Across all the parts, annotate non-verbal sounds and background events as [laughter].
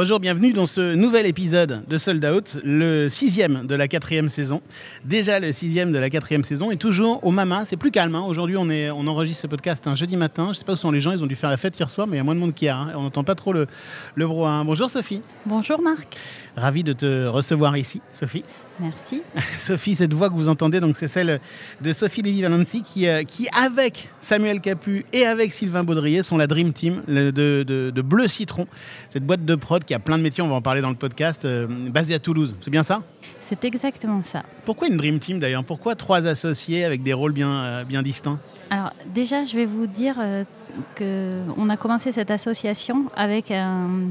Bonjour, bienvenue dans ce nouvel épisode de Sold Out, le sixième de la quatrième saison. Déjà le sixième de la quatrième saison et toujours au Mama. C'est plus calme. hein. Aujourd'hui, on, enregistre ce podcast un jeudi matin. Je sais pas où sont les gens. Ils ont dû faire la fête hier soir, mais il y a moins de monde qu'hier. hein. On n'entend pas trop le, le brouhaha. Bonjour Sophie. Bonjour Marc. Ravi de te recevoir ici, Sophie. Merci. [laughs] Sophie, cette voix que vous entendez, donc c'est celle de Sophie Lévy-Valency qui, euh, qui, avec Samuel Capu et avec Sylvain Baudrier, sont la Dream Team de, de- de Bleu Citron, cette boîte de prod qui a plein de métiers, on va en parler dans le podcast, euh, basée à Toulouse. C'est bien ça? C'est exactement ça. Pourquoi une Dream Team d'ailleurs? Pourquoi trois associés avec des rôles bien, euh, bien distincts? Alors déjà, je vais vous dire euh, que on a commencé cette association avec un-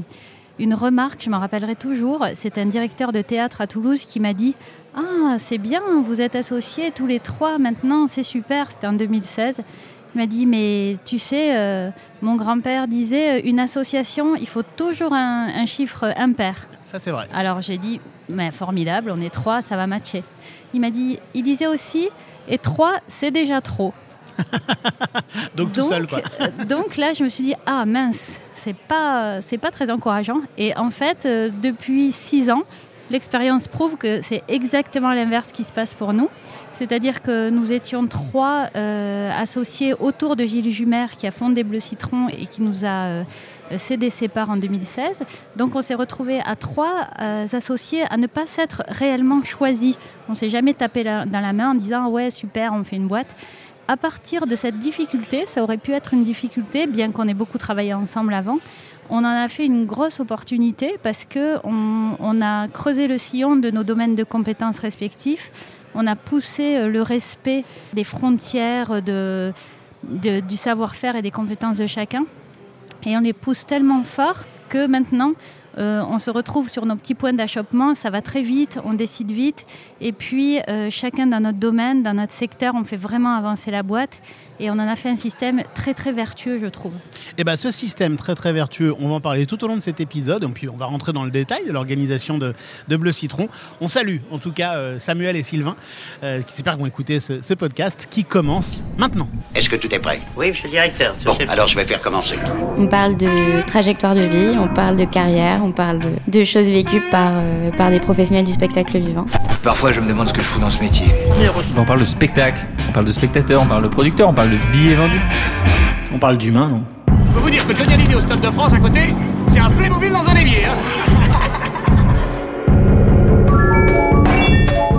une remarque, je m'en rappellerai toujours. C'est un directeur de théâtre à Toulouse qui m'a dit Ah, c'est bien, vous êtes associés tous les trois maintenant, c'est super. C'était en 2016. Il m'a dit Mais tu sais, euh, mon grand-père disait une association, il faut toujours un, un chiffre impair. Ça, c'est vrai. Alors j'ai dit, mais formidable, on est trois, ça va matcher. Il m'a dit, il disait aussi, et trois, c'est déjà trop. [laughs] Donc tout seul, quoi. euh, donc là, je me suis dit, ah mince, c'est pas, c'est pas très encourageant. Et en fait, euh, depuis six ans, l'expérience prouve que c'est exactement l'inverse qui se passe pour nous. C'est-à-dire que nous étions trois euh, associés autour de Gilles Jumer qui a fondé Bleu Citron et qui nous a euh, cédé ses parts en 2016. Donc on s'est retrouvés à trois euh, associés à ne pas s'être réellement choisis. On s'est jamais tapé la- dans la main en disant ouais super on fait une boîte. À partir de cette difficulté, ça aurait pu être une difficulté, bien qu'on ait beaucoup travaillé ensemble avant. On en a fait une grosse opportunité parce que on, a creusé le sillon de nos domaines de compétences respectifs. On a poussé euh, le respect des frontières du savoir-faire et des compétences de chacun. Et on les pousse tellement fort que maintenant, euh, on se retrouve sur nos petits points d'achoppement, ça va très vite, on décide vite, et puis euh, chacun dans notre domaine, dans notre secteur, on fait vraiment avancer la boîte, et on en a fait un système très très vertueux, je trouve. Et bien, ce système très très vertueux, on va en parler tout au long de cet épisode, et puis on va rentrer dans le détail de l'organisation de, de Bleu Citron. On salue en tout cas euh, Samuel et Sylvain, euh, qui j'espère vont écouter ce, ce podcast qui commence maintenant. Est-ce que tout est prêt? Oui, monsieur le directeur. Bon, alors je vais faire commencer. On parle de trajectoire de vie, on parle de carrière, on parle de, de choses vécues par, euh, par des professionnels du spectacle vivant. Parfois, je me demande ce que je fous dans ce métier. On parle de spectacle, on parle de spectateur, on parle de producteur, on parle de billets vendus. On parle d'humain, non? Je peux vous dire que Johnny Hallyday au Stade de France à côté, c'est un Playmobil dans un évier. Hein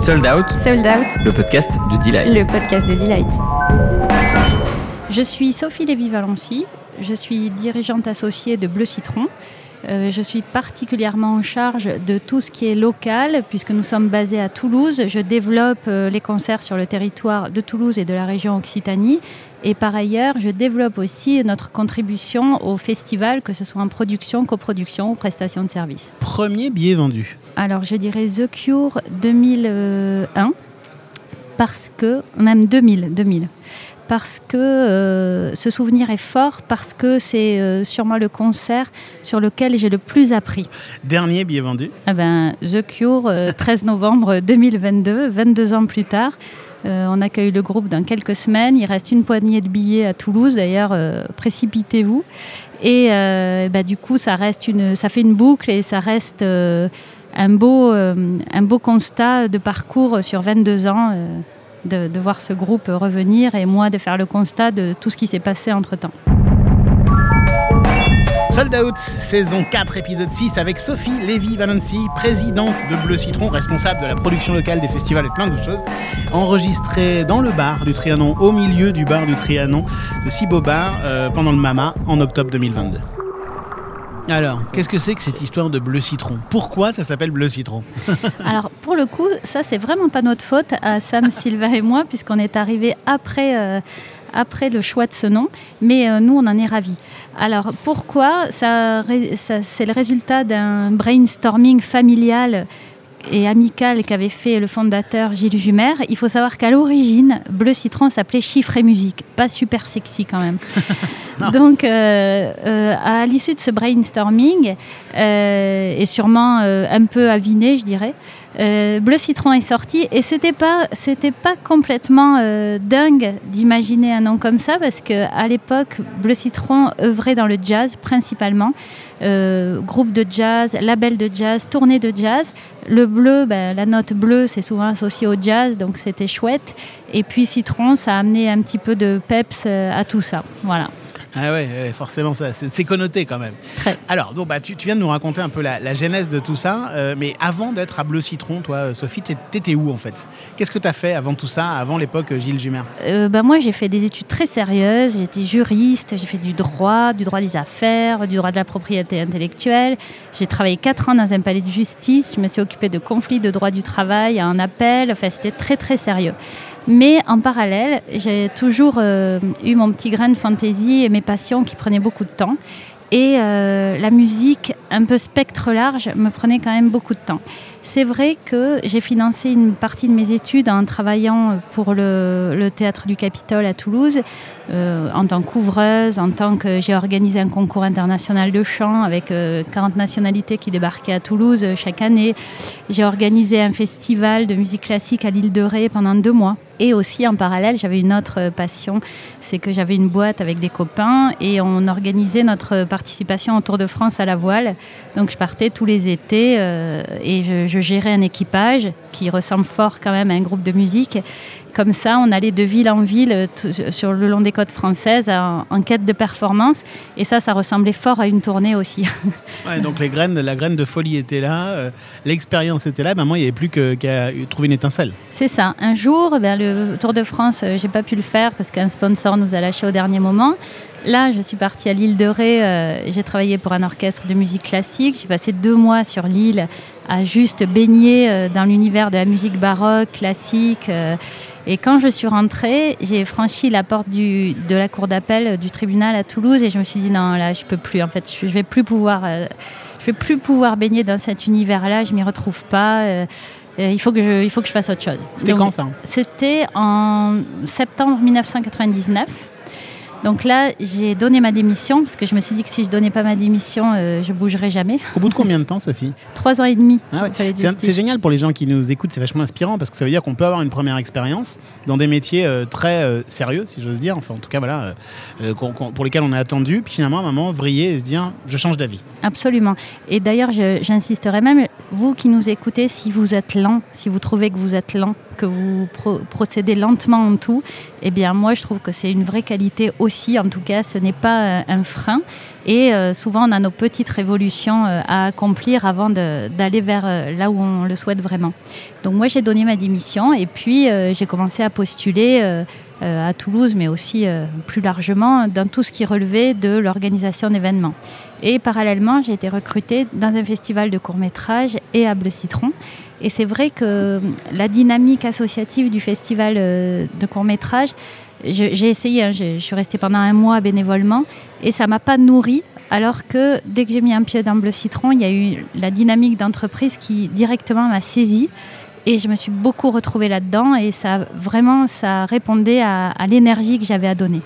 [laughs] Sold Out, Sold Out, le podcast de Delight. le podcast de Delight. Je suis Sophie Lévy-Valency, je suis dirigeante associée de Bleu Citron. Euh, je suis particulièrement en charge de tout ce qui est local, puisque nous sommes basés à Toulouse. Je développe euh, les concerts sur le territoire de Toulouse et de la région Occitanie. Et par ailleurs, je développe aussi notre contribution au festival, que ce soit en production, coproduction ou prestation de services. Premier billet vendu. Alors, je dirais The Cure 2001, parce que, même 2000, 2000 parce que euh, ce souvenir est fort, parce que c'est euh, sûrement le concert sur lequel j'ai le plus appris. Dernier billet vendu. Eh ben, The Cure, euh, [laughs] 13 novembre 2022, 22 ans plus tard. Euh, on accueille le groupe dans quelques semaines. Il reste une poignée de billets à Toulouse. D'ailleurs, précipitez-vous. Et bah, du coup, ça, reste une, ça fait une boucle et ça reste un, beau, un beau constat de parcours sur 22 ans. De, de voir ce groupe revenir et moi de faire le constat de tout ce qui s'est passé entre-temps. Sold Out, saison 4, épisode 6, avec Sophie Lévy-Valency, présidente de Bleu Citron, responsable de la production locale des festivals et plein d'autres choses, enregistrée dans le bar du Trianon, au milieu du bar du Trianon, ce si beau bar, euh, pendant le Mama, en octobre 2022. Alors, qu'est-ce que c'est que cette histoire de Bleu Citron? Pourquoi ça s'appelle Bleu Citron? Alors pour le coup, ça c'est vraiment pas notre faute à Sam, [laughs] Sylvain et moi, puisqu'on est arrivé après, euh, après le choix de ce nom, mais euh, nous on en est ravis. Alors pourquoi ça- C'est le résultat d'un brainstorming familial et amical qu'avait fait le fondateur Gilles Jumer. Il faut savoir qu'à l'origine, Bleu Citron s'appelait Chiffre et Musique. Pas super sexy quand même. [laughs] Donc, euh, euh, à l'issue de ce brainstorming, euh, et sûrement un peu aviné, je dirais, Bleu Citron est sorti et c'était pas c'était pas complètement dingue d'imaginer un nom comme ça parce que à l'époque Bleu Citron œuvrait dans le jazz principalement groupe de jazz label de jazz tournée de jazz le bleu ben, la note bleue c'est souvent associé au jazz donc c'était chouette. Et puis Citron ça a amené un petit peu de peps euh, à tout ça. Voilà Ah ouais, ouais, forcément, ça, c'est connoté quand même. Très. Alors, donc, bah, tu, tu viens de nous raconter un peu la, la genèse de tout ça, euh, mais avant d'être à Bleu Citron, toi, euh, Sophie, t'é- t'étais où en fait? Qu'est-ce que tu as fait avant tout ça, avant l'époque euh, Gilles Jumer Euh, ben moi, j'ai fait des études très sérieuses. J'étais juriste, j'ai fait du droit, du droit des affaires, du droit de la propriété intellectuelle. J'ai travaillé quatre ans dans un palais de justice. Je me suis occupée de conflits de droit du travail en appel. Enfin, c'était très, très sérieux. Mais en parallèle, j'ai toujours euh, eu mon petit grain de fantaisie et mes passions qui prenaient beaucoup de temps. Et euh, la musique, un peu spectre large, me prenait quand même beaucoup de temps. C'est vrai que j'ai financé une partie de mes études en travaillant pour le, théâtre du Capitole à Toulouse, euh, en tant qu'ouvreuse, en tant que j'ai organisé un concours international de chant avec euh, 40 nationalités qui débarquaient à Toulouse chaque année. J'ai organisé un festival de musique classique à l'île de Ré pendant deux mois. Et aussi en parallèle, j'avais une autre euh, passion, c'est que j'avais une boîte avec des copains et on organisait notre participation au Tour de France à la voile. Donc je partais tous les étés euh, et je, je gérais un équipage qui ressemble fort quand même à un groupe de musique. Comme ça, on allait de ville en ville euh, sur le long des côtes françaises en, en quête de performance. Et ça, ça ressemblait fort à une tournée aussi. [laughs] Ouais, donc les graines, la graine de folie était là, euh, l'expérience était là, maintenant il n'y avait plus qu'à trouver une étincelle. C'est ça. Un jour, ben, le Tour de France, euh, j'ai pas pu le faire parce qu'un sponsor nous a lâché au dernier moment. Là, je suis partie à l'île de Ré. euh, j'ai travaillé pour un orchestre de musique classique. J'ai passé deux mois sur l'île à juste baigner euh, dans l'univers de la musique baroque, classique. et quand je suis rentrée, j'ai franchi la porte du, de la cour d'appel du tribunal à Toulouse et je me suis dit non, là, je peux plus. En fait, je, je vais plus pouvoir. je vais plus pouvoir baigner dans cet univers-là. Je m'y retrouve pas. Euh, il faut que je, il faut que je fasse autre chose. C'était quand ça? C'était en septembre 1999. Donc là, j'ai donné ma démission parce que je me suis dit que si je donnais pas ma démission, euh, je bougerais jamais. Au bout de combien de temps, Sophie Trois ans et demi. Ah ouais. C'est génial pour les gens qui nous écoutent, c'est vachement inspirant parce que ça veut dire qu'on peut avoir une première expérience dans des métiers euh, très euh, sérieux, si j'ose dire, enfin en tout cas voilà, euh, pour lesquels on est attendu, puis finalement à un moment vriller et se dire je change d'avis. Absolument. Et d'ailleurs, j'insisterai même, vous qui nous écoutez, si vous êtes lent, si vous trouvez que vous êtes lent, que vous pro- procédez lentement en tout, eh bien moi je trouve que c'est une vraie qualité aussi. En tout cas, ce n'est pas un, frein. Et euh, souvent, on a nos petites révolutions euh, à accomplir avant d'aller vers euh, là où on le souhaite vraiment. Donc moi, j'ai donné ma démission et puis j'ai commencé à postuler. à Toulouse, mais aussi plus largement dans tout ce qui relevait de l'organisation d'événements. Et parallèlement, j'ai été recrutée dans un festival de court-métrage et à Bleu Citron. Et c'est vrai que la dynamique associative du festival euh, de court-métrage, je- j'ai essayé, hein, je, je suis restée pendant un mois bénévolement, et ça m'a pas nourri. Alors que dès que j'ai mis un pied dans Bleu Citron, il y a eu la dynamique d'entreprise qui directement m'a saisie. Et je me suis beaucoup retrouvée là-dedans et ça vraiment ça répondait à, à l'énergie que j'avais à donner.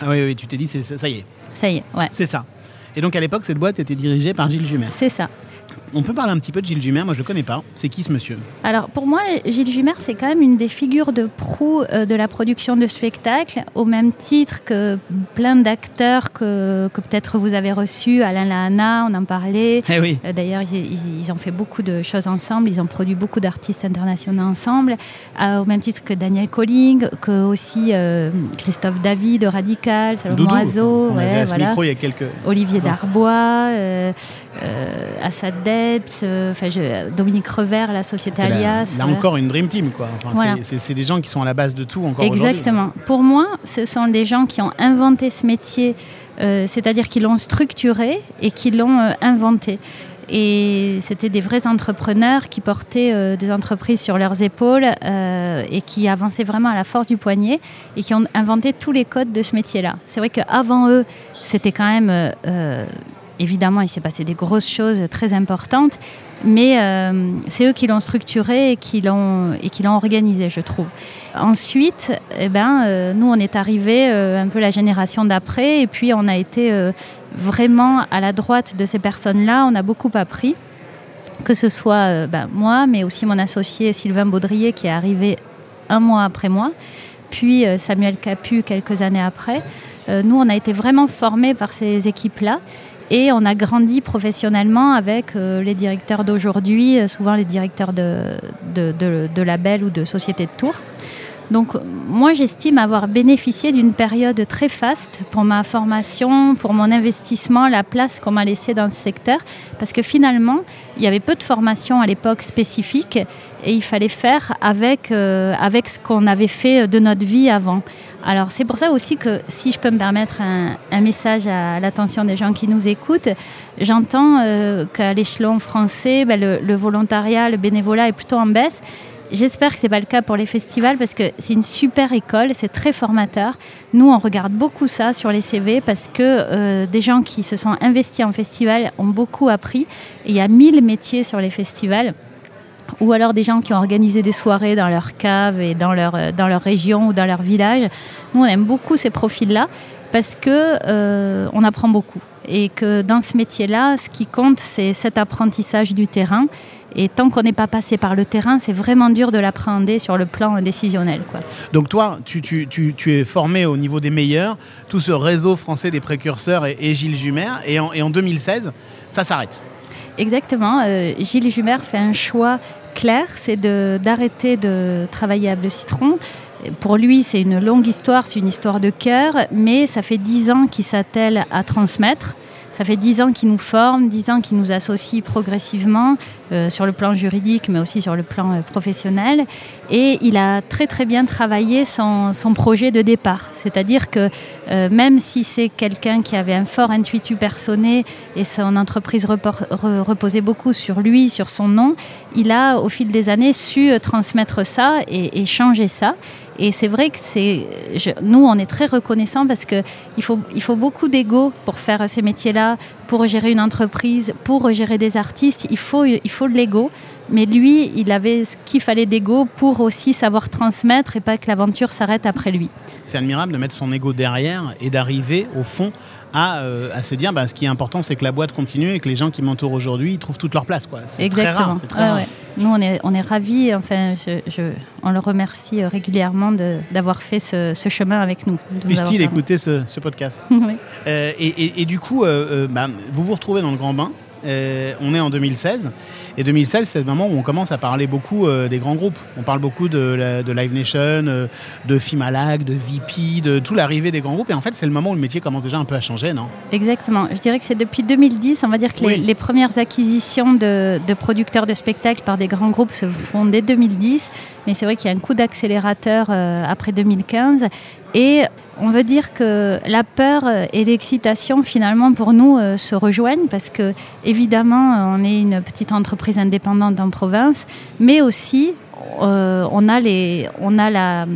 Ah oui, oui, tu t'es dit ça, ça y est, Ça y est, ouais, c'est ça. Et donc à l'époque, cette boîte était dirigée par Gilles Jumer. c'est ça. On peut parler un petit peu de Gilles Jumer, moi je le connais pas. C'est qui ce monsieur? Alors pour moi, Gilles Jumer, c'est quand même une des figures de proue euh, de la production de spectacles, au même titre que plein d'acteurs que, que peut-être vous avez reçus, Alain Lahana, on en parlait. Eh oui. Euh, D'ailleurs, ils, ont fait beaucoup de choses ensemble, ils ont produit beaucoup d'artistes internationaux ensemble, euh, au même titre que Daniel Colling, que aussi euh, Christophe David de Radical, Salomon Doudou. Oiseau, On avait ouais, à ce voilà. micro il y a quelques. Olivier. Darbois, euh, euh, Assad Debs, euh, enfin, je- Dominique Revers, la Société Alias. là encore une dream team quoi. Enfin, Voilà. c'est- des gens qui sont à la base de tout encore. Exactement. Pour moi, ce sont des gens qui ont inventé ce métier, euh, c'est-à-dire qui l'ont structuré et qui l'ont euh, inventé. Et c'était des vrais entrepreneurs qui portaient euh, des entreprises sur leurs épaules euh, et qui avançaient vraiment à la force du poignet et qui ont inventé tous les codes de ce métier-là. C'est vrai qu'avant eux, c'était quand même euh, évidemment, il s'est passé des grosses choses très importantes, mais euh, c'est eux qui l'ont structuré et qui l'ont organisé, je trouve. Ensuite, eh ben, euh, nous, on est arrivé euh, un peu la génération d'après, et puis on a été vraiment à la droite de ces personnes-là. On a beaucoup appris, que ce soit ben, moi, mais aussi mon associé Sylvain Baudrier qui est arrivé un mois après moi, puis Samuel Capu quelques années après. Nous, on a été vraiment formés par ces équipes-là. Et on a grandi professionnellement avec euh, les directeurs d'aujourd'hui, euh, souvent les directeurs de, de, labels ou de sociétés de tours. Donc moi j'estime avoir bénéficié d'une période très faste pour ma formation, pour mon investissement, la place qu'on m'a laissée dans ce secteur, parce que finalement il y avait peu de formation à l'époque spécifique et il fallait faire avec, euh, avec ce qu'on avait fait de notre vie avant. Alors c'est pour ça aussi que si je peux me permettre un, message à l'attention des gens qui nous écoutent, j'entends euh, qu'à l'échelon français, ben, le, le volontariat, le bénévolat est plutôt en baisse. J'espère que ce n'est pas le cas pour les festivals parce que c'est une super école, c'est très formateur. Nous, on regarde beaucoup ça sur les CV parce que euh, des gens qui se sont investis en festival ont beaucoup appris. Et il y a 1000 métiers sur les festivals ou alors des gens qui ont organisé des soirées dans leur cave et dans leur, euh, dans leur région ou dans leur village. Nous, on aime beaucoup ces profils-là parce que euh, on apprend beaucoup et que dans ce métier-là, ce qui compte, c'est cet apprentissage du terrain. Et tant qu'on n'est pas passé par le terrain, c'est vraiment dur de l'appréhender sur le plan décisionnel. Donc toi, tu, tu, tu, tu es formé au niveau des meilleurs, tout ce réseau français des précurseurs et, Gilles Jumer, et et en 2016, ça s'arrête. Exactement. Euh, Gilles Jumer fait un choix clair, c'est de- d'arrêter de, travailler à Bleu Citron. Pour lui, c'est une longue histoire, c'est une histoire de cœur, mais ça fait dix ans qu'il s'attelle à transmettre. Ça fait dix ans qu'il nous forme, dix ans qu'il nous associe progressivement euh, sur le plan juridique, mais aussi sur le plan euh, professionnel. Et il a très très bien travaillé son, projet de départ. C'est-à-dire que euh, même si c'est quelqu'un qui avait un fort intuitu personné et son entreprise reposait beaucoup sur lui, sur son nom, il a au fil des années su transmettre ça et changer ça. Et c'est vrai que c'est, nous, on est très reconnaissants parce que il faut, il faut beaucoup d'ego pour faire ces métiers-là, pour gérer une entreprise, pour gérer des artistes. Il faut, il faut de l'ego. Mais lui, il avait ce qu'il fallait d'ego pour aussi savoir transmettre et pas que l'aventure s'arrête après lui. C'est admirable de mettre son ego derrière et d'arriver au fond à, euh, à se dire bah, ce qui est important, c'est que la boîte continue et que les gens qui m'entourent aujourd'hui ils trouvent toute leur place. quoi. C'est très Exactement. rare. très rare. ouais. Nous, on est, on est ravis. Enfin, je, je- on le remercie euh, régulièrement de- d'avoir fait ce, ce chemin avec nous. Puisse-t-il écouter ce, ce podcast [laughs] Oui. Euh, et, et- et du coup, bah, vous vous retrouvez dans le grand bain. On est en 2016. Et 2016, c'est le moment où on commence à parler beaucoup euh, des grands groupes. On parle beaucoup de, la- de Live Nation, euh, de Fimalac, de VP, de tout l'arrivée des grands groupes. Et en fait, c'est le moment où le métier commence déjà un peu à changer, non? Exactement. Je dirais que c'est depuis 2010, on va dire que les, premières acquisitions de, de producteurs de spectacles par des grands groupes se font dès 2010. Mais c'est vrai qu'il y a un coup d'accélérateur euh, après 2015. Et on veut dire que la peur et l'excitation, finalement, pour nous, euh, se rejoignent parce que, évidemment, on est une petite entreprise indépendante en province, mais aussi, euh, on a, les, on a la,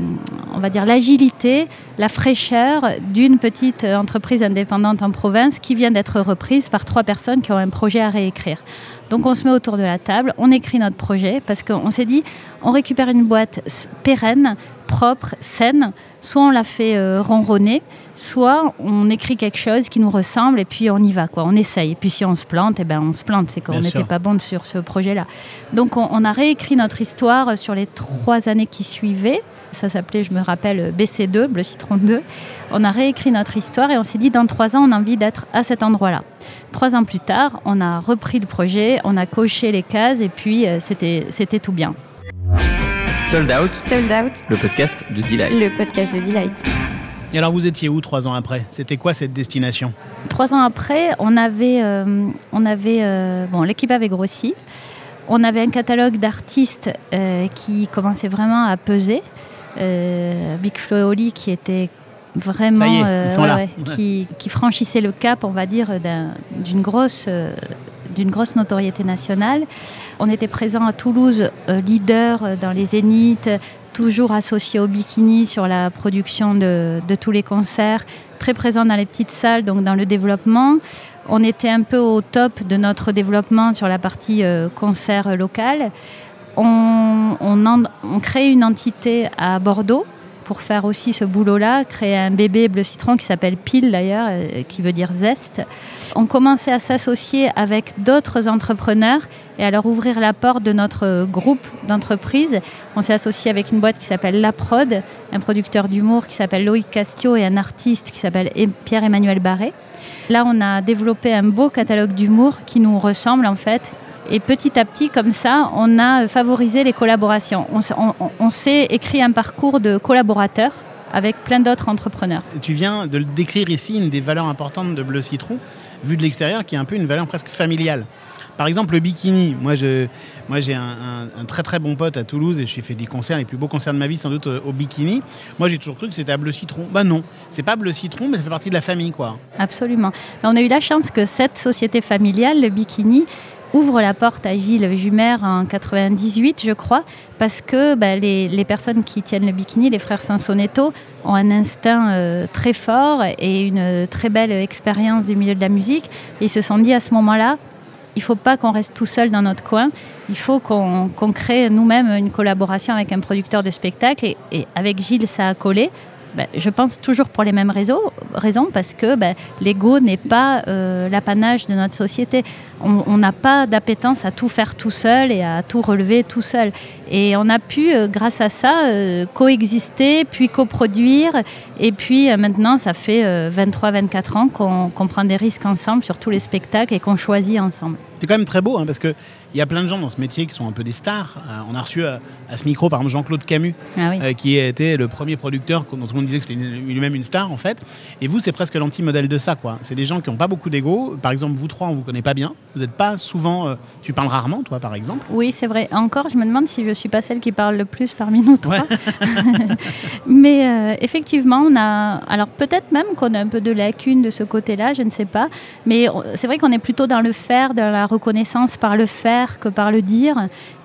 on va dire, l'agilité, la fraîcheur d'une petite entreprise indépendante en province qui vient d'être reprise par trois personnes qui ont un projet à réécrire. Donc on se met autour de la table, on écrit notre projet parce qu'on s'est dit on récupère une boîte pérenne, propre, saine, soit on la fait euh, ronronner, soit on écrit quelque chose qui nous ressemble et puis on y va quoi, on essaye. Et puis si on se plante, eh ben on se plante, c'est qu'on n'était pas bon sur ce projet-là. Donc on, on a réécrit notre histoire sur les trois années qui suivaient. Ça s'appelait, je me rappelle, BC2, Bleu Citron 2. On a réécrit notre histoire et on s'est dit, dans trois ans, on a envie d'être à cet endroit-là. Trois ans plus tard, on a repris le projet, on a coché les cases et puis euh, c'était tout bien. Sold Out, Sold Out, le podcast de Delight. le podcast de Delight. Et alors, vous étiez où trois ans après? C'était quoi cette destination? Trois ans après, on avait, euh, on avait euh, bon, l'équipe avait grossi. On avait un catalogue d'artistes euh, qui commençait vraiment à peser. Euh, Big Flo et Oli qui était vraiment Ça y est, euh, ils sont là. qui, qui franchissait le cap, on va dire, d'un- d'une grosse, euh, d'une grosse notoriété nationale. On était présent à Toulouse, euh, leader euh, dans les zéniths, toujours associé au bikini sur la production de, tous les concerts, très présent dans les petites salles, donc dans le développement. on était un peu au top de notre développement sur la partie euh, concert local. On crée une entité à Bordeaux pour faire aussi ce boulot-là, créer un bébé bleu citron qui s'appelle Pile d'ailleurs, euh, qui veut dire zeste. On commençait à s'associer avec d'autres entrepreneurs et à leur ouvrir la porte de notre groupe d'entreprises. On s'est associé avec une boîte qui s'appelle La Prod, un producteur d'humour qui s'appelle Loïc Castio et un artiste qui s'appelle Pierre-Emmanuel Barré. Là, on a développé un beau catalogue d'humour qui nous ressemble en fait. Et petit à petit, comme ça, on a favorisé les collaborations. On, s'est écrit un parcours de collaborateurs avec plein d'autres entrepreneurs. Tu viens de décrire ici, une des valeurs importantes de Bleu Citron, vu de l'extérieur, qui est un peu une valeur presque familiale. Par exemple, le bikini. Moi, je, moi, j'ai un, un- un très très bon pote à Toulouse et j'ai fait des concerts, les plus beaux concerts de ma vie, sans doute euh, au bikini. Moi, j'ai toujours cru que c'était à Bleu Citron. Bah non, c'est pas Bleu Citron, mais ça fait partie de la famille, quoi. Absolument. On a eu la chance que cette société familiale, le Bikini, ouvre la porte à Gilles Jumer en 98, je crois, parce que bah, les, les personnes qui tiennent le Bikini, les frères Sansonetto, ont un instinct euh, très fort et une très belle expérience du milieu de la musique. Ils se sont dit à ce moment-là, il ne faut pas qu'on reste tout seul dans notre coin. Il faut qu'on crée nous-mêmes une collaboration avec un producteur de spectacle. Et avec Gilles, ça a collé. Ben, je pense toujours pour les mêmes raisons, parce que ben, l'ego n'est pas euh, l'apanage de notre société. On n'a pas d'appétence à tout faire tout seul et à tout relever tout seul. Et on a pu, euh, grâce à ça, euh, coexister, puis coproduire. Et puis maintenant, ça fait 23-24 ans qu'on prend des risques ensemble sur tous les spectacles et qu'on choisit ensemble. C'est quand même très beau, hein, parce qu'il y a plein de gens dans ce métier qui sont un peu des stars. On a reçu à ce micro, par exemple, Jean-Claude Camus, Ah oui. euh, qui a été le premier producteur dont tout le monde disait que c'était lui-même une star, en fait. Et vous, c'est presque l'anti-modèle de ça, quoi. C'est des gens qui n'ont pas beaucoup d'ego. Par exemple, vous trois, on vous connaît pas bien. Vous n'êtes pas souvent... euh, tu parles rarement, toi, par exemple. Oui, c'est vrai. Encore, je me demande si je suis pas celle qui parle le plus parmi nous trois. [laughs] Mais euh, effectivement, on a. Alors peut-être même qu'on a un peu de lacune de ce côté-là, je ne sais pas. Mais on- c'est vrai qu'on est plutôt dans le faire, dans la reconnaissance par le faire que par le dire.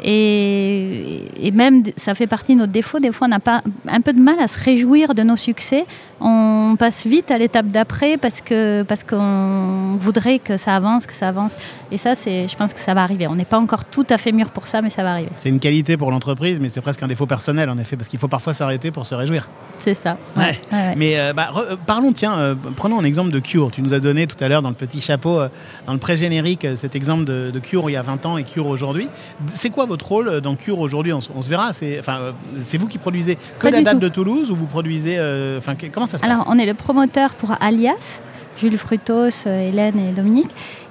Et, et même, ça fait partie de notre défaut. Des fois, on a pas un peu de mal à se réjouir de nos succès. On passe vite à l'étape d'après parce que parce qu'on voudrait que ça avance, que ça avance. Et ça, c'est, je pense que ça va arriver. On n'est pas encore tout à fait mûr pour ça, mais ça va arriver. C'est une qualité pour l'entreprise, mais c'est presque un défaut personnel, en effet, parce qu'il faut parfois s'arrêter pour se réjouir. C'est ça. Ouais. Ouais, ouais. Mais euh, bah, re- euh, parlons, tiens, euh, prenons un exemple de Cure. Tu nous as donné tout à l'heure dans le petit chapeau, euh, dans le pré-générique, cet exemple de, de Cure il y a 20 ans et Cure aujourd'hui. C'est quoi votre rôle dans Cure aujourd'hui on, se verra. C'est enfin, vous qui produisez que la date tout. de Toulouse ou vous produisez. euh, Enfin, comment ça se Alors, passe on est le promoteur pour Alias, Jules Frutos, euh, Hélène et Dominique.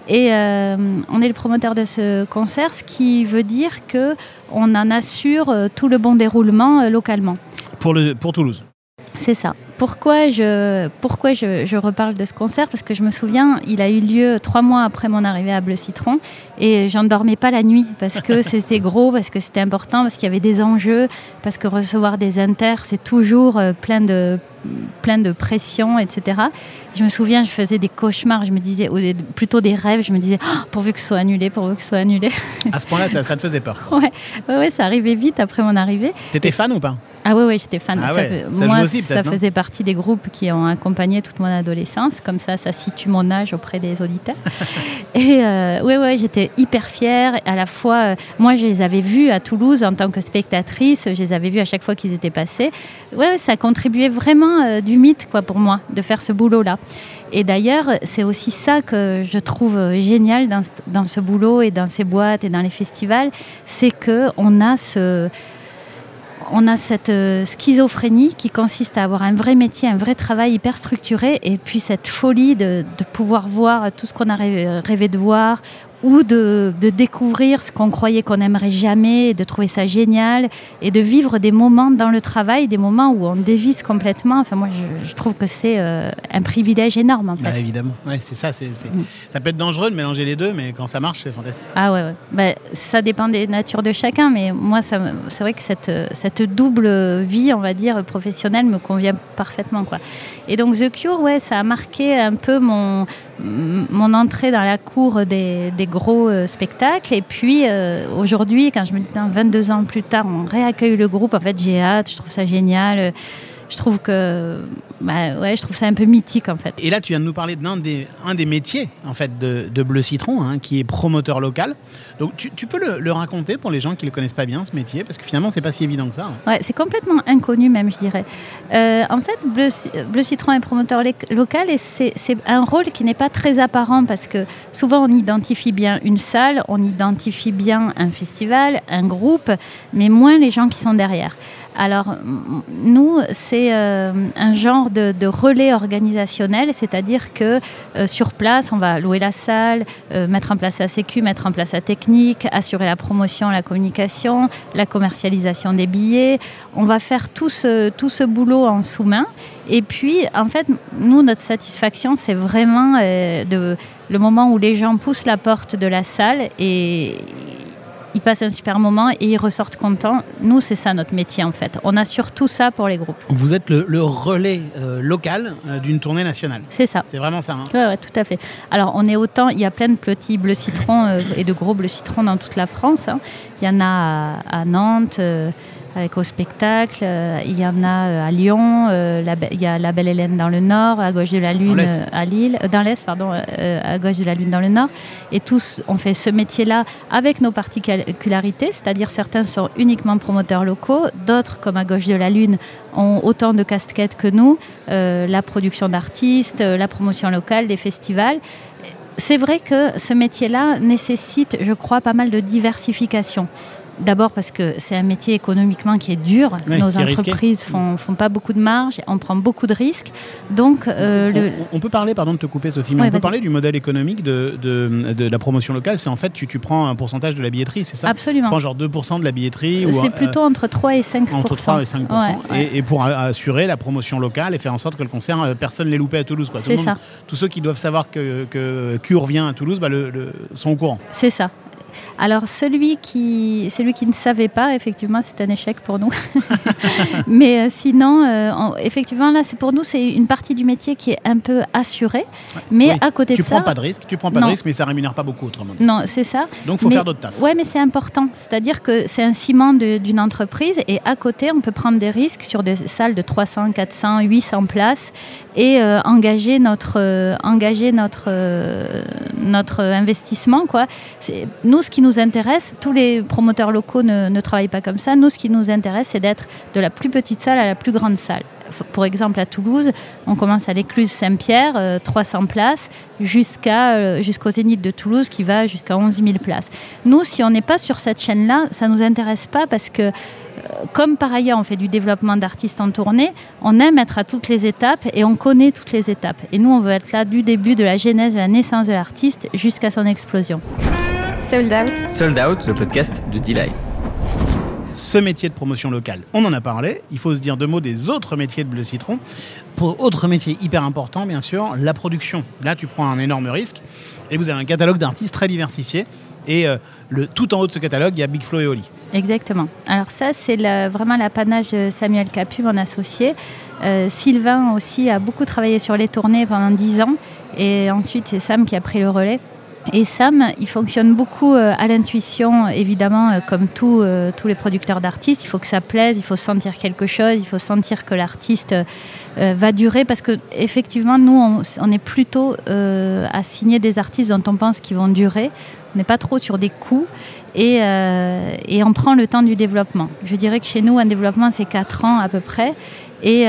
Et euh, on est le promoteur de ce concert, ce qui veut dire que on en assure tout le bon déroulement localement. pour, le, pour Toulouse. C'est ça. Pourquoi je, pourquoi je, je reparle de ce concert? Parce que je me souviens, il a eu lieu trois mois après mon arrivée à Bleu Citron et j'en dormais pas la nuit parce que [laughs] c'était gros, parce que c'était important, parce qu'il y avait des enjeux, parce que recevoir des inters, c'est toujours euh, plein de, plein de pression, etc. Je me souviens, je faisais des cauchemars, je me disais, ou plutôt des rêves, je me disais, Oh, pourvu que ce soit annulé, pourvu que ce soit annulé. À ce point-là, ça, ça te faisait peur. [laughs] ouais, ouais, ouais, ça arrivait vite après mon arrivée. T'étais fan ou pas? Ah oui, oui, j'étais fan. Ah Ça ouais, moi, aussi, ça faisait partie des groupes qui ont accompagné toute mon adolescence. Comme ça, ça situe mon âge auprès des auditeurs. [laughs] Et euh, ouais, ouais, j'étais hyper fière. À la fois, euh, moi, je les avais vus à Toulouse en tant que spectatrice. Je les avais vus à chaque fois qu'ils étaient passés. Ouais, ça contribuait vraiment euh, du mythe, quoi, pour moi, de faire ce boulot-là. Et d'ailleurs, c'est aussi ça que je trouve euh, génial dans, ce- dans ce boulot et dans ces boîtes et dans les festivals, c'est que on a ce on a cette euh, schizophrénie qui consiste à avoir un vrai métier, un vrai travail hyper structuré, et puis cette folie de, pouvoir voir tout ce qu'on a rêvé, rêvé de voir, ou de, de découvrir ce qu'on croyait qu'on n'aimerait jamais, de trouver ça génial, et de vivre des moments dans le travail, des moments où on dévisse complètement. Enfin, moi, je, je trouve que c'est euh, un privilège énorme, en fait. Bah, Évidemment. Ouais, c'est ça. c'est Mm. Ça peut être dangereux de mélanger les deux, mais quand ça marche, c'est fantastique. Ah ouais, ouais. Ben, ça dépend des natures de chacun, mais moi, ça c'est vrai que cette, cette double vie, on va dire, professionnelle me convient parfaitement. Quoi. Et donc The Cure, ouais, ça a marqué un peu mon, mon entrée dans la cour des, gros euh, spectacles. Et puis euh, aujourd'hui, quand je me dis, Tain, 22 ans plus tard, on réaccueille le groupe, en fait, j'ai hâte, je trouve ça génial. Je trouve que, bah, ouais, je trouve ça un peu mythique en fait. Et là, tu viens de nous parler d'un des, un des métiers en fait de, de Bleu Citron, hein, qui est promoteur local. Donc, tu, tu peux le, le raconter pour les gens qui le connaissent pas bien ce métier, parce que finalement, c'est pas si évident que ça. hein. Ouais, c'est complètement inconnu même, je dirais. Euh, en fait, Bleu, Bleu Citron est promoteur local et c'est un rôle qui n'est pas très apparent parce que souvent on identifie bien une salle, on identifie bien un festival, un groupe, mais moins les gens qui sont derrière. Alors, nous, c'est euh, un genre de, relais organisationnel, c'est-à-dire que euh, sur place, on va louer la salle, euh, mettre en place la sécu, mettre en place la technique, assurer la promotion, la communication, la commercialisation des billets. On va faire tout ce, tout ce boulot en sous-main. Et puis, en fait, nous, notre satisfaction, c'est vraiment le moment où les gens poussent la porte de la salle et ils passent un super moment et ils ressortent contents. Nous, c'est ça notre métier, en fait. On assure tout ça pour les groupes. Vous êtes le, le relais euh, local euh, d'une tournée nationale. C'est ça. C'est vraiment ça. hein. Ouais, tout à fait. Alors, on est autant, il y a plein de petits bleus citrons euh, et de gros bleus citrons dans toute la France. hein. Il y en a à, à Nantes, avec au spectacle. euh, il y en a euh, à Lyon. euh, il y a la Belle Hélène dans le Nord, à gauche de la Lune à Lille, dans l'Est, pardon, à gauche de la Lune dans le Nord. Et tous, on fait ce métier-là avec nos particularités, c'est-à-dire certains sont uniquement promoteurs locaux, d'autres, comme à gauche de la Lune, ont autant de casquettes que nous, euh, la production d'artistes, la promotion locale, des festivals. C'est vrai que ce métier-là nécessite, je crois, pas mal de diversification. D'abord parce que c'est un métier économiquement qui est dur. Oui, Nos entreprises font, font pas beaucoup de marge, on prend beaucoup de risques. Donc, euh, on, le, on- on peut parler, pardon de te couper Sophie, mais Ouais, on peut parler du modèle économique de, de, de la promotion locale. C'est en fait, tu, tu prends un pourcentage de la billetterie, c'est ça? Tu absolument. prends genre 2% de la billetterie C'est euh, plutôt entre 3 et 5 entre 3 et 5 Ouais, ouais. Et, et pour assurer la promotion locale et faire en sorte que le concert, euh, personne ne l'ait loupé à Toulouse. C'est ça. Tous ceux qui doivent savoir que, que Cure vient à Toulouse bah, le, le- sont au courant. C'est ça. Alors celui qui, celui qui ne savait pas, effectivement, c'est un échec pour nous. [laughs] Mais euh, sinon, euh, on- effectivement, là, c'est pour nous, c'est une partie du métier qui est un peu assurée. Mais Oui, à côté tu de prends ça, pas de risque, tu prends pas Non. de risque, mais ça rémunère pas beaucoup autrement. dit. non, c'est ça. Donc faut Mais- faire d'autres tafs. Ouais, mais c'est important. C'est-à-dire que c'est un ciment d'une entreprise et à côté, on peut prendre des risques sur des salles de 300, 400, 800 places et euh, engager notre, engager notre, notre investissement. Quoi. C'est- Nous, ce qui nous intéresse, tous les promoteurs locaux ne, travaillent pas comme ça. Nous, ce qui nous intéresse, c'est d'être de la plus petite salle à la plus grande salle. Pour exemple, à Toulouse, on commence à l'écluse Saint-Pierre, euh, 300 places, jusqu'à, euh, jusqu'au Zénith de Toulouse qui va jusqu'à 11 000 places. Nous, si on n'est pas sur cette chaîne-là, ça ne nous intéresse pas parce que, euh, comme par ailleurs on fait du développement d'artistes en tournée, on aime être à toutes les étapes et on connaît toutes les étapes. Et nous, on veut être là du début de la genèse, de la naissance de l'artiste jusqu'à son explosion. Sold out. Sold Out, le podcast de Delight. ce métier de promotion locale, on en a parlé. Il faut se dire deux mots des autres métiers de Bleu Citron. Pour autre métier hyper important, bien sûr, la production. Là, tu prends un énorme risque et vous avez un catalogue d'artistes très diversifié. Et euh, le, tout en haut de ce catalogue, il y a Big Flo et Oli. Exactement. Alors ça, c'est la- vraiment l'apanage de Samuel Capu, mon associé. Euh, Sylvain aussi a beaucoup travaillé sur les tournées pendant 10 ans. Et ensuite, c'est Sam qui a pris le relais. Et Sam, il fonctionne beaucoup euh, à l'intuition, évidemment, euh, comme tous, euh, tous les producteurs d'artistes. Il faut que ça plaise, il faut sentir quelque chose, il faut sentir que l'artiste va durer. Parce que effectivement, nous, on, est plutôt à signer des artistes dont on pense qu'ils vont durer. On n'est pas trop sur des coûts et, on prend le temps du développement. Je dirais que chez nous, un développement, c'est 4 ans à peu près et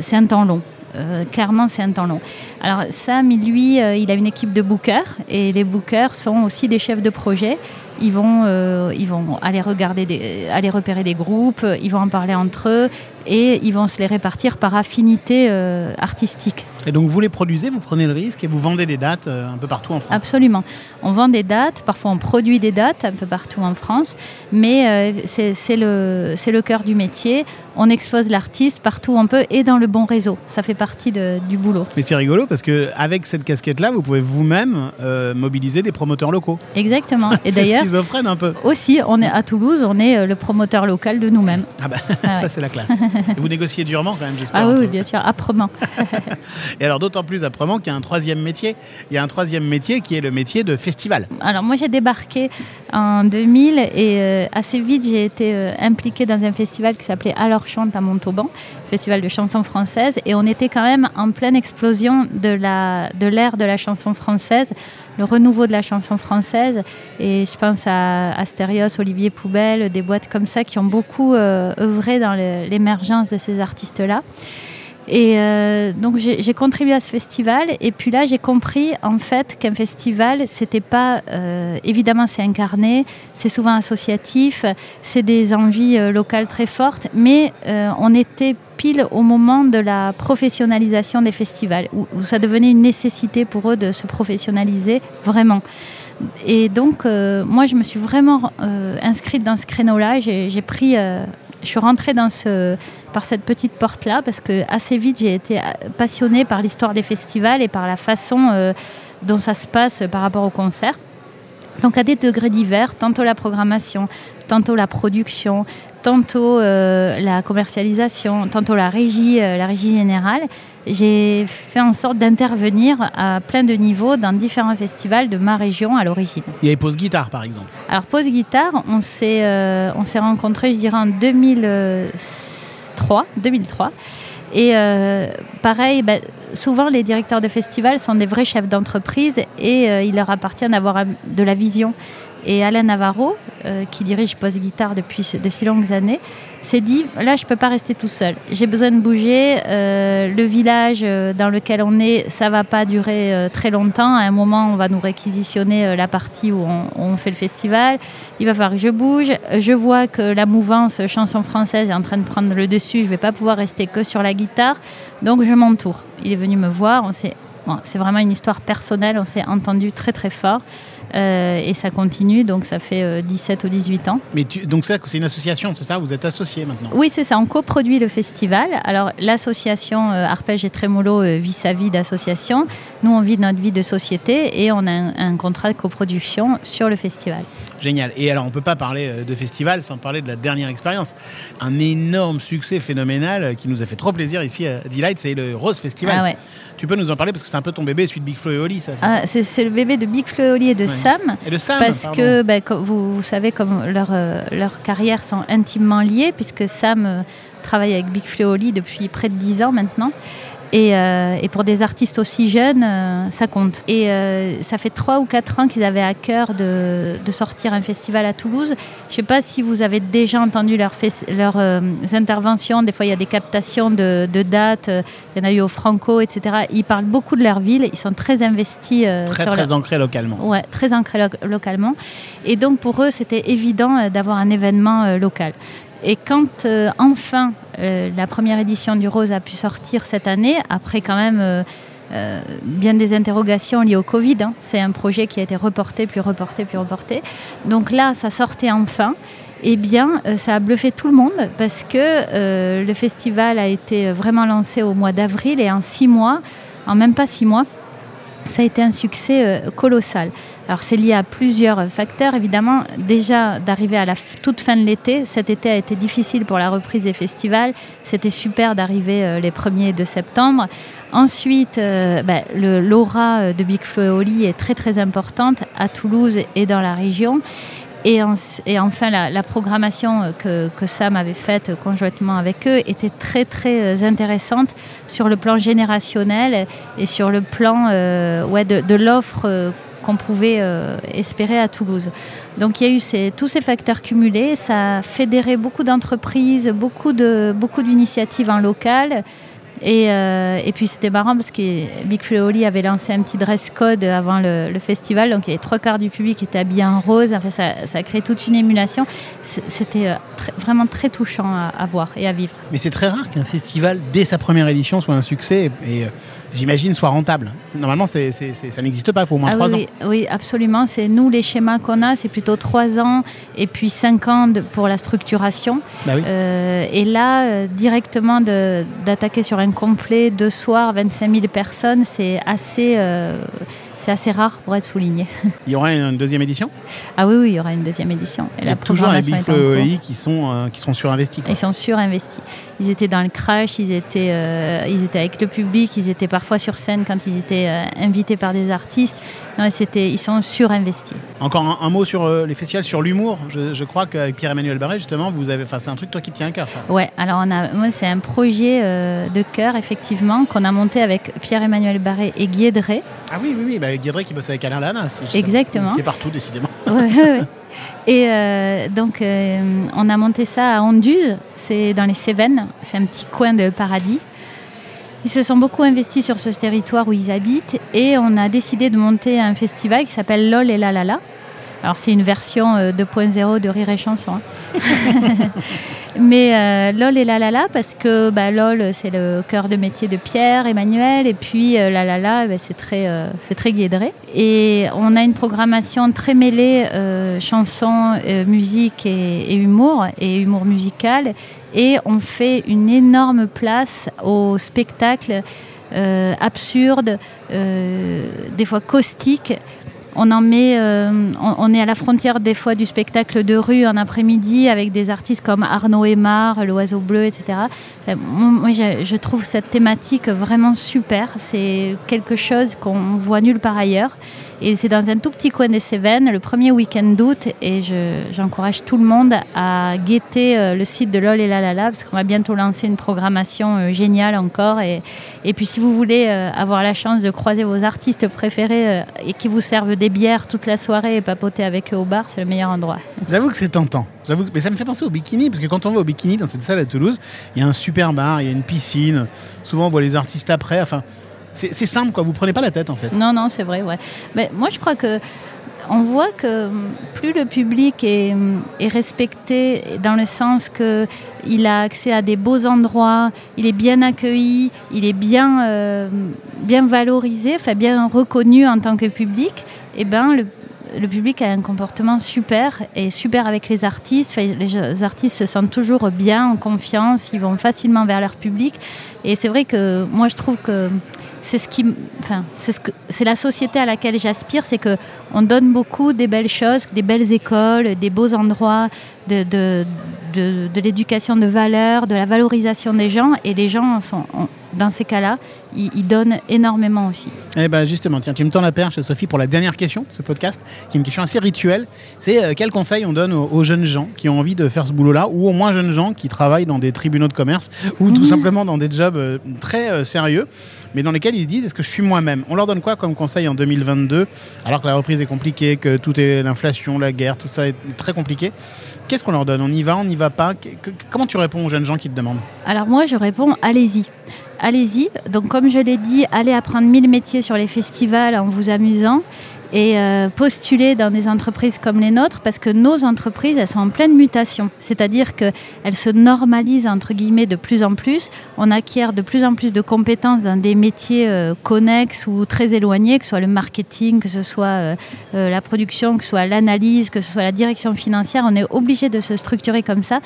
c'est un temps long. Euh, clairement, c'est un temps long. Alors Sam, lui, euh, il a une équipe de bookers et les bookers sont aussi des chefs de projet. Ils vont, euh, ils vont aller regarder, des, aller repérer des groupes, ils vont en parler entre eux et ils vont se les répartir par affinité euh, artistique. Et donc vous les produisez, vous prenez le risque et vous vendez des dates euh, un peu partout en France. Absolument. On vend des dates, parfois on produit des dates un peu partout en France, mais euh, c'est le, cœur du métier. On expose l'artiste partout où on peut et dans le bon réseau. Ça fait partie de- du boulot. Mais c'est rigolo parce que avec cette casquette-là, vous pouvez vous-même mobiliser des promoteurs locaux. Exactement. [laughs] Et c'est d'ailleurs, schizophrène un peu. aussi, on est à Toulouse, on est le promoteur local de nous-mêmes. Ah bah, Ah [laughs] ça ouais. c'est la classe. [laughs] Et vous négociez durement quand même, j'espère. Ah oui, bien sûr, âprement. [laughs] Et alors d'autant plus âprement qu'il y a un troisième métier. Il y a un troisième métier qui est le métier de festival. Alors moi j'ai débarqué en 2000 et euh, assez vite j'ai été euh, impliquée dans un festival qui s'appelait Alors chante à Montauban, festival de chansons françaises et on était quand même en pleine explosion de la de l'ère de la chanson française, le renouveau de la chanson française et je pense à Astérios, Olivier Poubelle, des boîtes comme ça qui ont beaucoup euh, œuvré dans l'émergence de ces artistes-là. Et euh, donc j'ai contribué à ce festival. Et puis là j'ai compris en fait qu'un festival c'était pas euh, évidemment c'est incarné, c'est souvent associatif, c'est des envies euh, locales très fortes, mais on était pile au moment de la professionnalisation des festivals où, où ça devenait une nécessité pour eux de se professionnaliser vraiment. Et donc moi je me suis vraiment inscrite dans ce créneau-là, j'ai j'ai pris je suis rentrée par cette petite porte-là parce que assez vite j'ai été passionnée par l'histoire des festivals et par la façon euh, dont ça se passe par rapport au concert. Donc à des degrés divers, tantôt la programmation, tantôt la production, tantôt euh, la commercialisation, tantôt la régie, euh, la régie générale. J'ai fait en sorte d'intervenir à plein de niveaux dans différents festivals de ma région à l'origine. Il y avait Pause Guitare, par exemple. Alors Pause Guitare, on s'est euh, on s'est rencontrés, je dirais en 2003, 2003. Et pareil, ben, souvent les directeurs de festivals sont des vrais chefs d'entreprise et il leur appartient d'avoir de la vision. Et Alain Navarro, euh, qui dirige Pause Guitare depuis de si longues années, s'est dit là, je peux pas rester tout seul. J'ai besoin de bouger. euh, le village euh, dans lequel on est, ça va pas durer très longtemps. À un moment, on va nous réquisitionner la partie où on, fait le festival. Il va falloir que je bouge. Je vois que la mouvance chanson française est en train de prendre le dessus. Je vais pas pouvoir rester que sur la guitare. Donc je m'entoure. Il est venu me voir. C'est vraiment une histoire personnelle, on s'est entendu très très fort euh, et ça continue, donc ça fait euh, 17 ou 18 ans. Mais tu, donc c'est une association, c'est ça? Vous êtes associés maintenant? Oui, c'est ça, on coproduit le festival. Alors l'association euh, Arpège et Trémolo euh, vit sa vie d'association, nous on vit notre vie de société et on a un, un contrat de coproduction sur le festival. Génial. Et alors, on peut pas parler euh, de festival sans parler de la dernière expérience. Un énorme succès phénoménal euh, qui nous a fait trop plaisir ici à Delight, c'est le Rose Festival. Ah ouais. Tu peux nous en parler parce que c'est un peu ton bébé, celui de Big Flo et Oli, ça, c'est Ah, c'est le bébé de Big Flo et Oli et de Ouais. Sam. Et de Sam, Parce pardon. que comme vous, vous savez, comme leurs euh, leurs carrières sont intimement liées, puisque Sam euh, travaille avec Big Flo et Oli depuis près de 10 ans maintenant. Et, euh, et pour des artistes aussi jeunes, euh, ça compte. Et euh, ça fait 3 ou 4 ans qu'ils avaient à cœur de, de sortir un festival à Toulouse. Je ne sais pas si vous avez déjà entendu leurs interventions. Des fois, il y a des captations de, de dates. Il y en a eu au Franco, etc. Ils parlent beaucoup de leur ville. Ils sont très investis Très, sur très leur- ancré localement. Ouais, très ancré lo- localement. Et donc pour eux, c'était évident d'avoir un événement local. Et quand euh, enfin euh, la première édition du Rose a pu sortir cette année, après quand même euh, bien des interrogations liées au Covid, hein, c'est un projet qui a été reporté, puis reporté, puis reporté. Donc là, ça sortait enfin. Eh bien, ça a bluffé tout le monde parce que le festival a été vraiment lancé au mois d'avril et en six mois, en même pas six mois, ça a été un succès euh, colossal. Alors c'est lié à plusieurs facteurs, évidemment. Déjà d'arriver à la toute fin de l'été, cet été a été difficile pour la reprise des festivals. C'était super d'arriver euh, les premiers de septembre. Ensuite, euh, le- l'aura de Big Flo et Oli est très très importante à Toulouse et dans la région. Et, en- et enfin, la, programmation euh, que, Sam avait faite euh, conjointement avec eux était très très euh, intéressante sur le plan générationnel et sur le plan ouais, de, l'offre qu'on pouvait espérer à Toulouse. Donc il y a eu ces- tous ces facteurs cumulés, ça a fédéré beaucoup d'entreprises, beaucoup de beaucoup d'initiatives en local. Et, euh, et puis c'était marrant parce que Big Oli avait lancé un petit dress code avant le, festival, donc il y avait trois quarts du public qui était habillé en rose. Enfin, ça, ça a créé toute une émulation. C'était euh, vraiment très touchant à, voir et à vivre. Mais c'est très rare qu'un festival, dès sa première édition, soit un succès et, euh, j'imagine soit rentable. Normalement, ça n'existe pas, il faut au moins Ah trois oui, ans. oui, absolument. C'est nous les schémas qu'on a, c'est plutôt trois ans et puis cinq ans de- pour la structuration. Bah oui. Euh, et là, euh, directement d'attaquer sur un complet, deux soirs, 25 000 personnes, c'est assez, euh, c'est assez rare pour être souligné. Il y aura une deuxième édition? Ah oui, oui, il y aura une deuxième édition. Et Il y a la toujours les programmation Big est en Flow cours. EI qui sont, euh, qui sont surinvestis. quoi. Ils sont surinvestis. Ils étaient dans le crash, ils étaient, euh, ils étaient avec le public, ils étaient parfois sur scène quand ils étaient euh, invités par des artistes. Non, ils sont surinvestis. Encore un, un mot sur les festivals, sur l'humour. Je, je crois qu'avec Pierre-Emmanuel Barré, justement, vous avez, enfin, c'est un truc toi qui tient à cœur, ça. Ouais, alors on a, moi c'est un projet de cœur effectivement qu'on a monté avec Pierre-Emmanuel Barré et Guy Drey. Ah oui, oui, oui. Bah, Guédré qui bosse avec Alain Lana. c'est justement- Exactement. Qui est partout, décidément. [laughs] Ouais, ouais, ouais. Et euh, donc, euh, on a monté ça à Anduze, c'est dans les Cévennes, c'est un petit coin de paradis. Ils se sont beaucoup investis sur ce territoire où ils habitent et on a décidé de monter un festival qui s'appelle LOL et La La La. Alors, c'est une version euh, 2.0 de Rire et Chanson. hein. [laughs] Mais euh, LOL et La La La, parce que bah, LOL, c'est le cœur de métier de Pierre, Emmanuel, et puis euh, La La La, bah, c'est très, euh, c'est très guédré. Et on a une programmation très mêlée, euh, chansons, euh, musique et, humour, et humour musical. Et on fait une énorme place au spectacle euh, absurde, euh, des fois caustique. On en met, euh, on, est à la frontière des fois du spectacle de rue en après-midi avec des artistes comme Arnaud Aymar, l'Oiseau Bleu, etc. Moi, je trouve cette thématique vraiment super. C'est quelque chose qu'on voit nulle part ailleurs. Et c'est dans un tout petit coin des Cévennes, le premier week-end d'août. Et je- j'encourage tout le monde à guetter euh, le site de LOL et La La parce qu'on va bientôt lancer une programmation euh, géniale encore. Et, et puis si vous voulez euh, avoir la chance de croiser vos artistes préférés et qui vous servent des bières toute la soirée et papoter avec eux au bar, c'est le meilleur endroit. J'avoue que c'est tentant. J'avoue Mais ça me fait penser au bikini, parce que quand on va au bikini dans cette salle à Toulouse, il y a un super bar, il y a une piscine. Souvent, on voit les artistes après. Enfin, c'est simple, quoi. Vous prenez pas la tête, en fait. Non, non, c'est vrai, ouais. Mais moi, je crois que on voit que plus le public est, respecté dans le sens que il a accès à des beaux endroits, il est bien accueilli, il est bien, euh, bien valorisé, enfin bien reconnu en tant que public, et ben le le public a un comportement super et super avec les artistes. Les artistes se sentent toujours bien, en confiance, ils vont facilement vers leur public. Et c'est vrai que moi, je trouve que c'est ce qui, enfin, c'est ce que, c'est la société à laquelle j'aspire, c'est que on donne beaucoup des belles choses, des belles écoles, des beaux endroits, de, l'éducation de valeurs, de la valorisation des gens, et les gens sont, ont- dans ces cas-là, ils, ils donnent énormément aussi. Eh ben justement, tiens, tu me tends la perche, Sophie, pour la dernière question de ce podcast, qui est une question assez rituelle. C'est euh, quel conseil on donne aux, aux jeunes gens qui ont envie de faire ce boulot-là, ou aux moins jeunes gens qui travaillent dans des tribunaux de commerce, ou tout simplement dans des jobs euh, très euh, sérieux, mais dans lesquels ils se disent est-ce que je suis moi-même? On leur donne quoi comme conseil en 2022, alors que la reprise est compliquée, que tout est l'inflation, la guerre, tout ça est très compliqué Qu'est-ce qu'on leur donne On y va, on n'y va pas Comment tu réponds aux jeunes gens qui te demandent Alors moi, je réponds, allez-y. Allez-y. Donc comme je l'ai dit, allez apprendre mille métiers sur les festivals en vous amusant et euh, postuler dans des entreprises comme les nôtres parce que nos entreprises, elles sont en pleine mutation. C'est-à-dire qu'elles se normalisent, entre guillemets, de plus en plus. On acquiert de plus en plus de compétences dans des métiers euh, connexes ou très éloignés, que ce soit le marketing, que ce soit euh, la production, que ce soit l'analyse, que ce soit la direction financière. On est obligé de se structurer comme ça.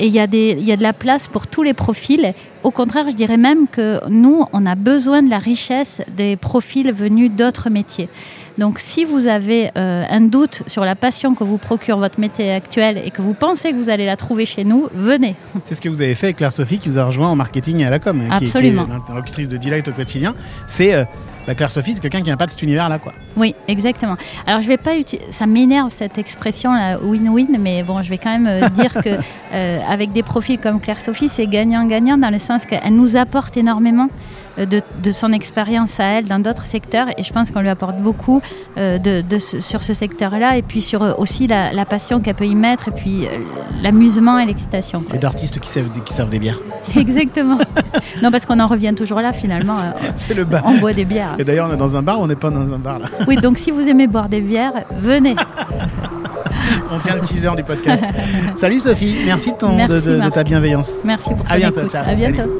Et il y, y a de la place pour tous les profils. Au contraire, je dirais même que nous, on a besoin de la richesse des profils venus d'autres métiers. Donc si vous avez euh, un doute sur la passion que vous procure votre métier actuel et que vous pensez que vous allez la trouver chez nous, venez. C'est ce que vous avez fait avec Claire-Sophie qui vous a rejoint en marketing et à la com, hein, qui- Absolument. qui est l'interlocutrice de Delight au quotidien. C'est euh, bah, Claire-Sophie, c'est quelqu'un qui n'a pas de cet univers-là. quoi. Oui, exactement. Alors je vais pas utiliser, ça m'énerve cette expression là, win-win, mais bon, je vais quand même euh, [laughs] dire que euh, avec des profils comme Claire Sophie, c'est gagnant-gagnant dans le sens qu'elle nous apporte énormément de, de son expérience à elle dans d'autres secteurs, et je pense qu'on lui apporte beaucoup euh, de, sur ce secteur-là, et puis sur euh, aussi la, la passion qu'elle peut y mettre, et puis euh, l'amusement et l'excitation. Et d'artistes qui servent, des- qui servent des bières. [laughs] Exactement. non, parce qu'on en revient toujours là finalement. euh, [laughs] C'est le bar. on boit des bières. Et d'ailleurs, on est dans un bar, on n'est pas dans un bar là. Oui, donc si vous aimez boire des bières, venez. [laughs] On tient le teaser du podcast. Salut Sophie, merci de, ton- de- Merci, de- de Marc. ta bienveillance. Merci pour À ton bientôt, écoute. ciao. À Salut. bientôt.